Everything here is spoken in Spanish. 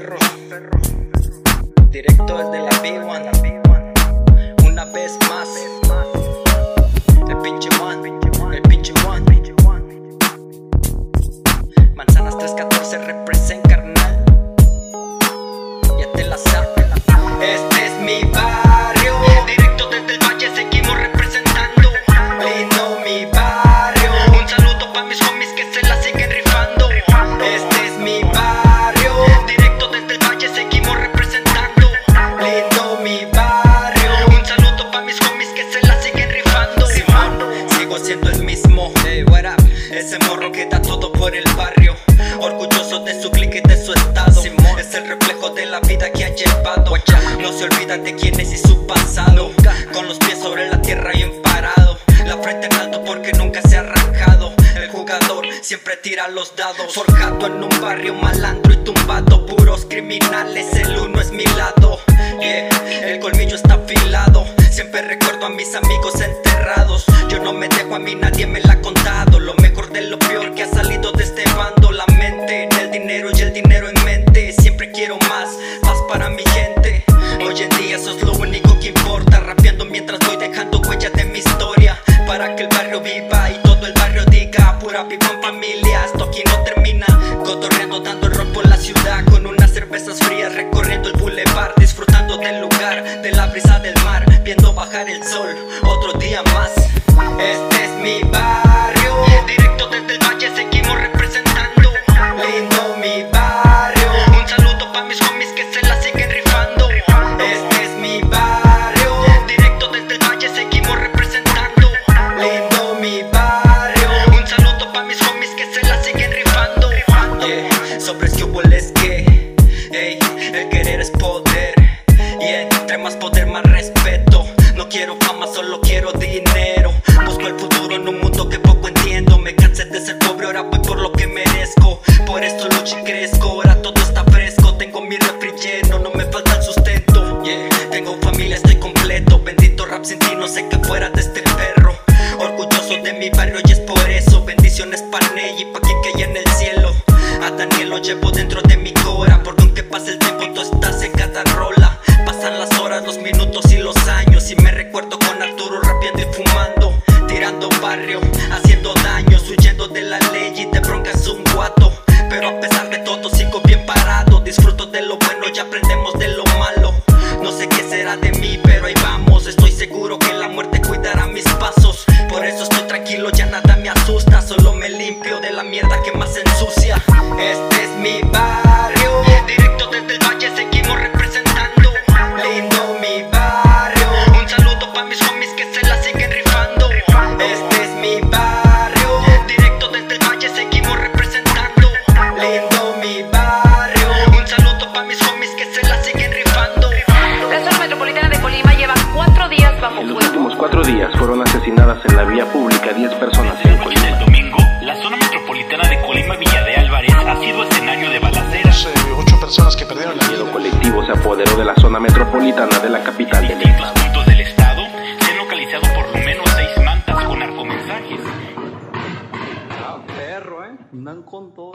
perro. Directo desde la B1. Una vez más. El pinche one. El pinche one. Manzanas 314 morro que da todo por el barrio. Orgulloso de su clique y de su estado. Es el reflejo de la vida que ha llevado. No se olvida de quién es y su pasado. Con los pies sobre la tierra y parado. La frente en alto porque nunca se ha arrancado. El jugador siempre tira los dados. Forjado en un barrio malandro y tumbado. Puros criminales, el uno es mi lado. Yeah, el colmillo está afilado. Siempre recuerdo a mis amigos enterrados. Pura pipa en familia, esto aquí no termina. Cotorreando dando el rol por la ciudad Con unas cervezas frías recorriendo el boulevard Disfrutando del lugar, de la brisa del mar Viendo bajar el sol, otro día más. Este es mi barrio más poder más respeto. No quiero fama, solo quiero dinero. Busco el futuro en un mundo que poco entiendo. Me cansé de ser pobre, ahora voy por lo que merezco. Por esto lucho y crezco, ahora todo está fresco. Tengo mi refri lleno, no me falta el sustento. Tengo familia, estoy completo. Bendito rap sin ti, no sé qué fuera de este perro. Orgulloso de mi barrio y es por eso. Bendiciones para Ney y pa' que haya en el cielo. A Daniel lo llevo dentro de mi cora barrio, días fueron asesinadas en la vía pública 10 personas en Colima. del domingo, la zona metropolitana de Colima Villa de Álvarez ha sido escenario de balaceras. eh, ocho personas que perdieron la El miedo vida. colectivo se apoderó de la zona metropolitana de la capital En de distintos Lima. puntos del estado se han localizado por lo menos seis mantas con narcomensajes. perro, ¿eh? Andan con todo.